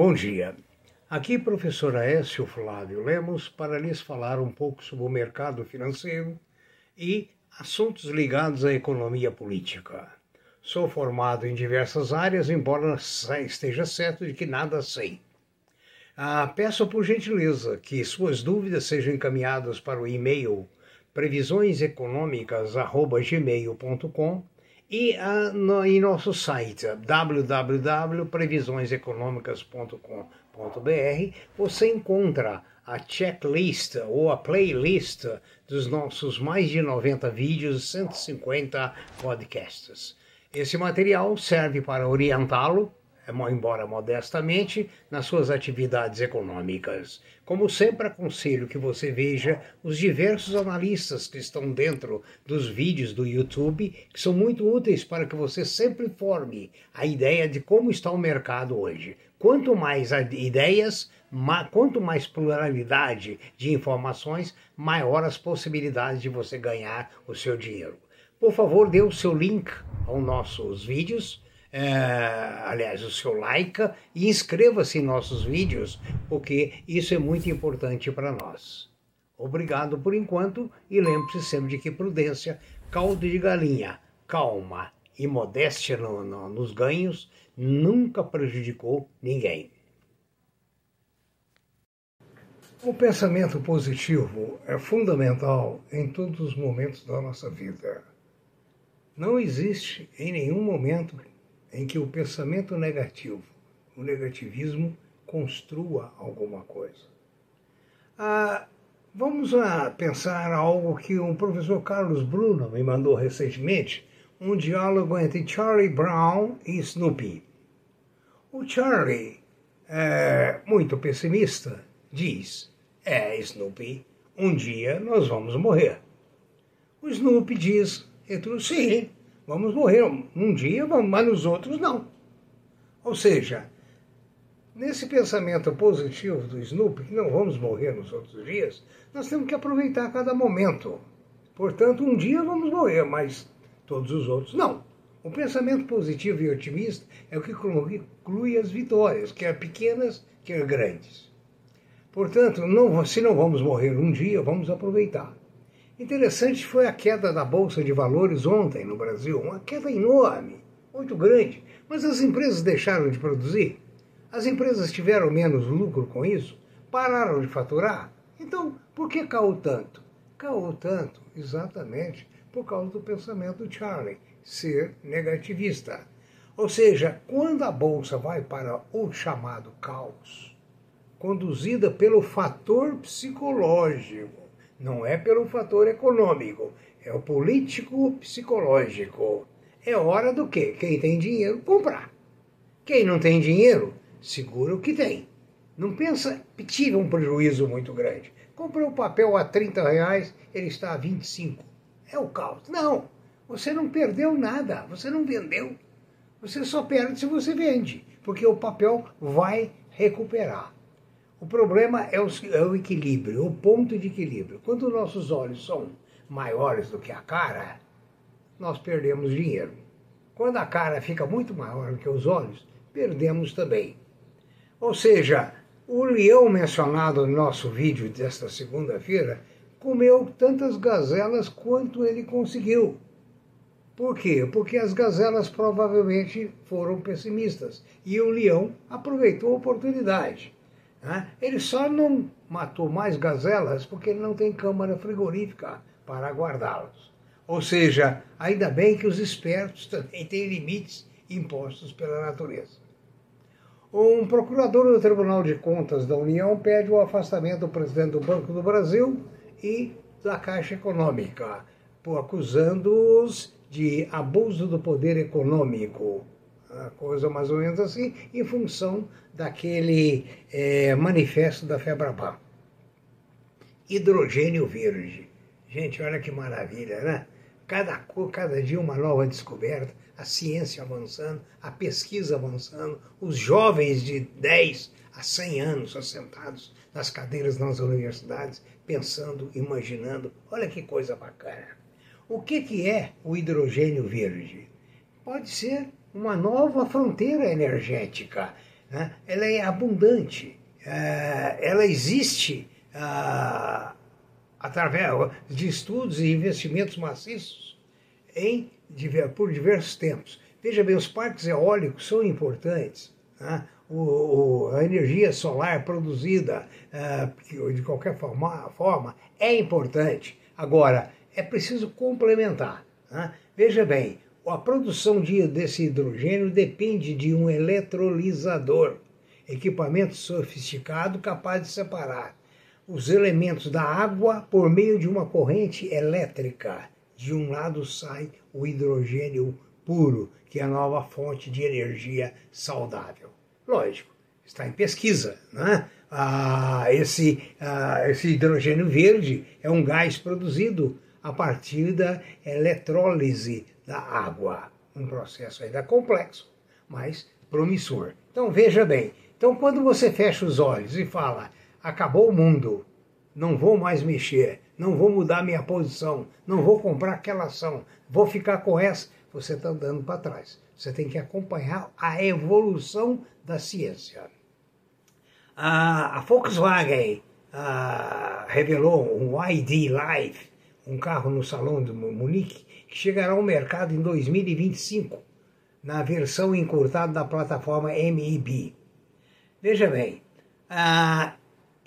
Bom dia. Aqui professor Aécio Flávio Lemos para lhes falar um pouco sobre o mercado financeiro e assuntos ligados à economia política. Sou formado em diversas áreas, embora esteja certo de que nada sei. Ah, peço por gentileza que suas dúvidas sejam encaminhadas para o e-mail previsioneseconômicas.gmail.com e uh, no, em nosso site www.previsioneseconomicas.com.br você encontra a checklist ou a playlist dos nossos mais de 90 vídeos e 150 podcasts. Esse material serve para orientá-lo embora modestamente, nas suas atividades econômicas. Como sempre, aconselho que você veja os diversos analistas que estão dentro dos vídeos do YouTube, que são muito úteis para que você sempre forme a ideia de como está o mercado hoje. Quanto mais ideias, quanto mais pluralidade de informações, maior as possibilidades de você ganhar o seu dinheiro. Por favor, dê o seu link aos nossos vídeos é, aliás, o seu like e inscreva-se em nossos vídeos, porque isso é muito importante para nós. Obrigado por enquanto e lembre-se sempre de que prudência, caldo de galinha, calma e modéstia no, no, nos ganhos nunca prejudicou ninguém. O pensamento positivo é fundamental em todos os momentos da nossa vida. Não existe em nenhum momento em que o pensamento negativo, o negativismo, construa alguma coisa. Ah, vamos a pensar algo que o professor Carlos Bruno me mandou recentemente, um diálogo entre Charlie Brown e Snoopy. O Charlie, é, muito pessimista, diz: É, Snoopy, um dia nós vamos morrer. O Snoopy diz: Sim, Vamos morrer um dia, mas nos outros não. Ou seja, nesse pensamento positivo do Snoopy, que não vamos morrer nos outros dias, nós temos que aproveitar cada momento. Portanto, um dia vamos morrer, mas todos os outros não. O pensamento positivo e otimista é o que inclui as vitórias, quer pequenas, quer grandes. Portanto, não, se não vamos morrer um dia, vamos aproveitar. Interessante foi a queda da Bolsa de Valores ontem no Brasil, uma queda enorme, muito grande. Mas as empresas deixaram de produzir? As empresas tiveram menos lucro com isso? Pararam de faturar? Então, por que caiu tanto? Caiu tanto exatamente por causa do pensamento do Charlie, ser negativista. Ou seja, quando a bolsa vai para o chamado caos, conduzida pelo fator psicológico, não é pelo fator econômico, é o político psicológico. É hora do quê? Quem tem dinheiro, comprar. Quem não tem dinheiro, segura o que tem. Não pensa, tive um prejuízo muito grande. Comprei o papel a 30 reais, ele está a 25. É o caos. Não, você não perdeu nada, você não vendeu. Você só perde se você vende, porque o papel vai recuperar. O problema é o, é o equilíbrio, o ponto de equilíbrio. Quando nossos olhos são maiores do que a cara, nós perdemos dinheiro. Quando a cara fica muito maior do que os olhos, perdemos também. Ou seja, o leão mencionado no nosso vídeo desta segunda-feira comeu tantas gazelas quanto ele conseguiu. Por quê? Porque as gazelas provavelmente foram pessimistas e o leão aproveitou a oportunidade. Né? Ele só não matou mais gazelas porque ele não tem câmara frigorífica para guardá-las. Ou seja, ainda bem que os espertos também têm limites impostos pela natureza. Um procurador do Tribunal de Contas da União pede o afastamento do presidente do Banco do Brasil e da Caixa Econômica, acusando-os de abuso do poder econômico coisa mais ou menos assim, em função daquele é, manifesto da Febraban. Hidrogênio verde. Gente, olha que maravilha, né? Cada, cada dia uma nova descoberta, a ciência avançando, a pesquisa avançando, os jovens de 10 a 100 anos assentados nas cadeiras nas universidades, pensando, imaginando. Olha que coisa bacana. O que, que é o hidrogênio verde? Pode ser uma nova fronteira energética. né? ela é abundante, é, ela existe ah, através de estudos e investimentos maciços em, por diversos tempos. Veja bem, os parques eólicos são importantes. Né? O, a energia solar produzida uh, de qualquer forma, forma, é importante. Agora, é preciso complementar. Né? Veja bem, a produção de, desse hidrogênio depende de um eletrolisador, equipamento sofisticado capaz de separar os elementos da água por meio de uma corrente elétrica. De um lado sai o hidrogênio puro, que é a nova fonte de energia saudável. Lógico, está em pesquisa. Né? Ah, esse, ah, esse hidrogênio verde é um gás produzido a partir da eletrólise da água. Um processo ainda complexo, mas promissor. Então veja bem, então quando você fecha os olhos e fala, acabou o mundo, não vou mais mexer, não vou mudar minha posição, não vou comprar aquela ação, vou ficar com essa, você está andando para trás. Você tem que acompanhar a evolução da ciência. A, Volkswagen a, revelou um ID Live, um carro no salão de Munique, que chegará ao mercado em 2025, na versão encurtada da plataforma MIB. Veja bem,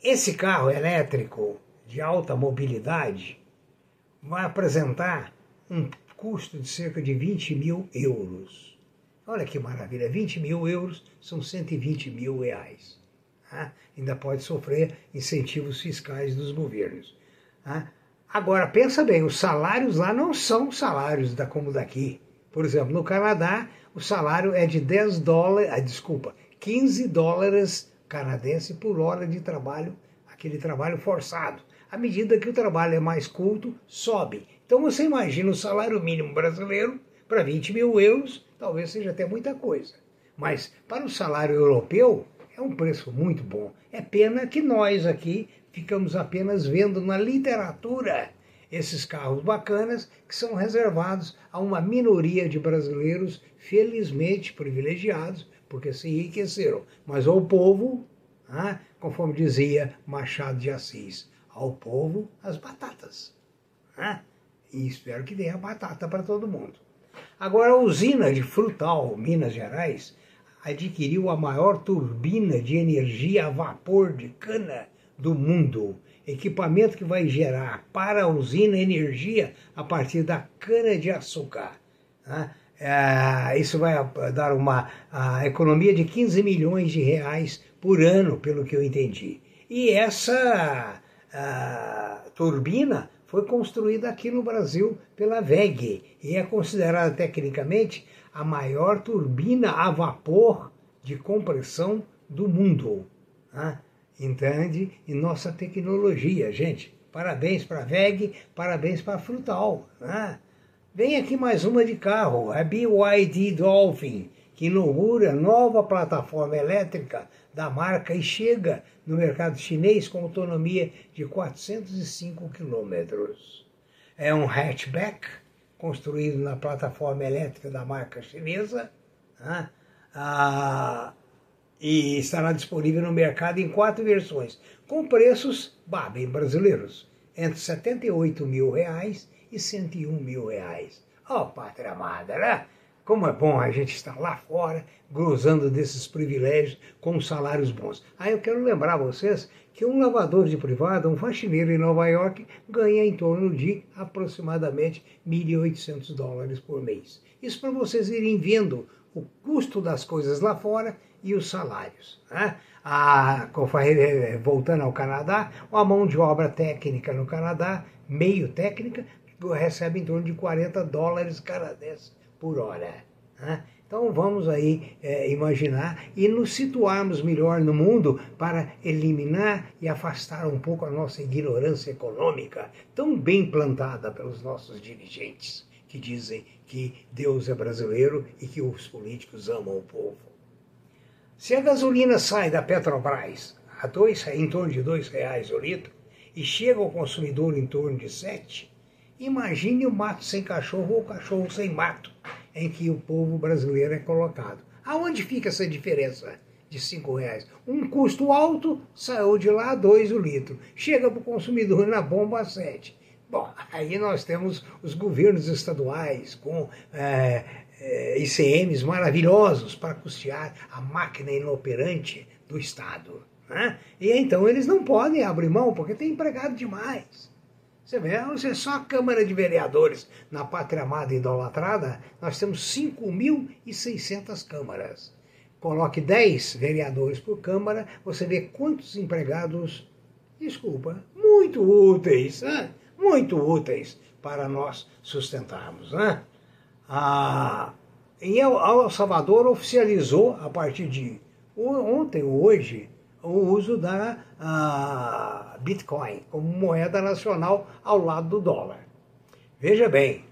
esse carro elétrico de alta mobilidade vai apresentar um custo de cerca de 20 mil euros. Olha que maravilha, 20 mil euros são 120 mil reais. Ah, ainda pode sofrer incentivos fiscais dos governos. Ah, agora, pensa bem, os salários lá não são salários da como daqui. Por exemplo, no Canadá, o salário é de 10 dólares, ah, desculpa, 15 dólares canadense por hora de trabalho, aquele trabalho forçado. À medida que o trabalho é mais culto, sobe. Então você imagina o salário mínimo brasileiro para 20 mil euros, talvez seja até muita coisa. Mas para o salário europeu é um preço muito bom. É pena que nós aqui ficamos apenas vendo na literatura esses carros bacanas que são reservados a uma minoria de brasileiros felizmente privilegiados, porque se enriqueceram. Mas ao povo, ah, conforme dizia Machado de Assis, ao povo as batatas. Ah, e espero que dê a batata para todo mundo. Agora, a usina de Frutal, Minas Gerais, adquiriu a maior turbina de energia a vapor de cana do mundo. Equipamento que vai gerar para a usina energia a partir da cana-de-açúcar. Né? É, isso vai dar uma economia de 15 milhões de reais por ano, pelo que eu entendi. E essa turbina foi construída aqui no Brasil pela VEG e é considerada tecnicamente a maior turbina a vapor de compressão do mundo. Né? Entende? E nossa tecnologia, gente. Parabéns para a VEG, parabéns para a Frutal. Né? Vem aqui mais uma de carro, a BYD Dolphin, que inaugura nova plataforma elétrica da marca e chega no mercado chinês com autonomia de 405 quilômetros. É um hatchback construído na plataforma elétrica da marca chinesa né? ah, e estará disponível no mercado em quatro versões, com preços bah, bem brasileiros, entre 78 mil reais e 101 mil reais. Ó, oh, pátria amada, né? Como é bom a gente estar lá fora, gozando desses privilégios com salários bons. Aí eu quero lembrar vocês que um lavador de privada, um faxineiro em Nova York, ganha em torno de aproximadamente 1.800 dólares por mês. Isso para vocês irem vendo o custo das coisas lá fora e os salários. Né? A, eh, voltando ao Canadá, a mão de obra técnica no Canadá, meio técnica, recebe em torno de 40 dólares canadenses por hora. Né? Então vamos aí é, imaginar e nos situarmos melhor no mundo para eliminar e afastar um pouco a nossa ignorância econômica, tão bem plantada pelos nossos dirigentes, que dizem que Deus é brasileiro e que os políticos amam o povo. Se a gasolina sai da Petrobras a dois, em torno de dois reais o litro e chega ao consumidor em torno de sete, Imagine o mato sem cachorro ou o cachorro sem mato, em que o povo brasileiro é colocado. Aonde fica essa diferença? de cinco reais. Um custo alto, saiu de lá dois o litro. Chega para o consumidor na bomba a sete. Bom, aí nós temos os governos estaduais com é, é, ICMs maravilhosos para custear a máquina inoperante do Estado. Né? E então eles não podem abrir mão, porque tem empregado demais. Você vê, você só a Câmara de Vereadores na Pátria Amada Idolatrada, nós temos 5.600 câmaras. Coloque 10 vereadores por Câmara, você vê quantos empregados, desculpa, muito úteis, né? muito úteis para nós sustentarmos. Né? Ah, em El Salvador oficializou, a partir de ontem ou hoje, o uso da Bitcoin como moeda nacional ao lado do dólar. Veja bem,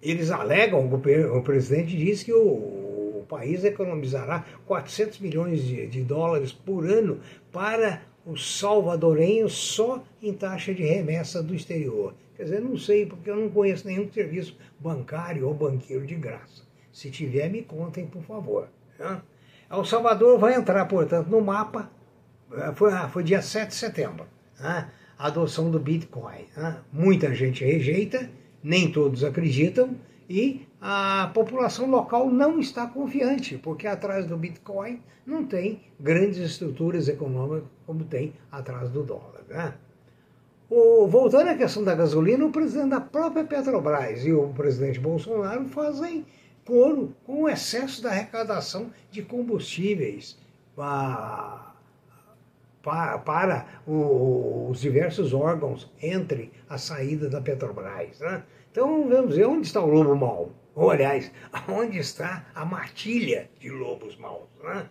eles alegam, o, presidente diz que o, o país economizará 400 milhões de, de dólares por ano para os salvadorenhos só em taxa de remessa do exterior. Quer dizer, não sei, porque eu não conheço nenhum serviço bancário ou banqueiro de graça. Se tiver, me contem, por favor. Né? El Salvador vai entrar, portanto, no mapa, eh, foi, ah, foi dia 7 de setembro, a adoção do Bitcoin. Muita gente rejeita, nem todos acreditam, e a população local não está confiante, porque atrás do Bitcoin não tem grandes estruturas econômicas como tem atrás do dólar. Né? O, voltando à questão da gasolina, o presidente da própria Petrobras e o presidente Bolsonaro fazem coro com o excesso da arrecadação de combustíveis para, para, para os diversos órgãos entre a saída da Petrobras. Né? Então vamos ver onde está o lobo mau. Ou, aliás, onde está a matilha de lobos maus. Né?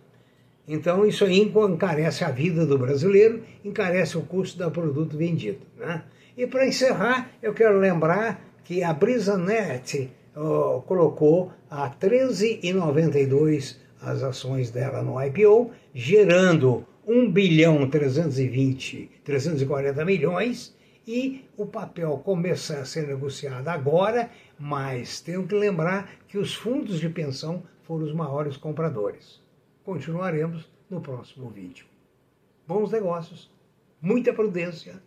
Então isso aí encarece a vida do brasileiro, encarece o custo do produto vendido. Né? E para encerrar, eu quero lembrar que a BrisaNet uh, colocou a 13,92 as ações dela no IPO, gerando 1 bilhão 320, 340 milhões, e o papel começa a ser negociado agora, mas tenho que lembrar que os fundos de pensão foram os maiores compradores. Continuaremos no próximo vídeo. Bons negócios, muita prudência,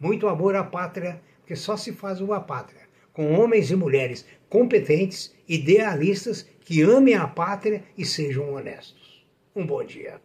muito amor à pátria, porque só se faz uma pátria com homens e mulheres competentes, idealistas, que amem a pátria e sejam honestos. Um bom dia.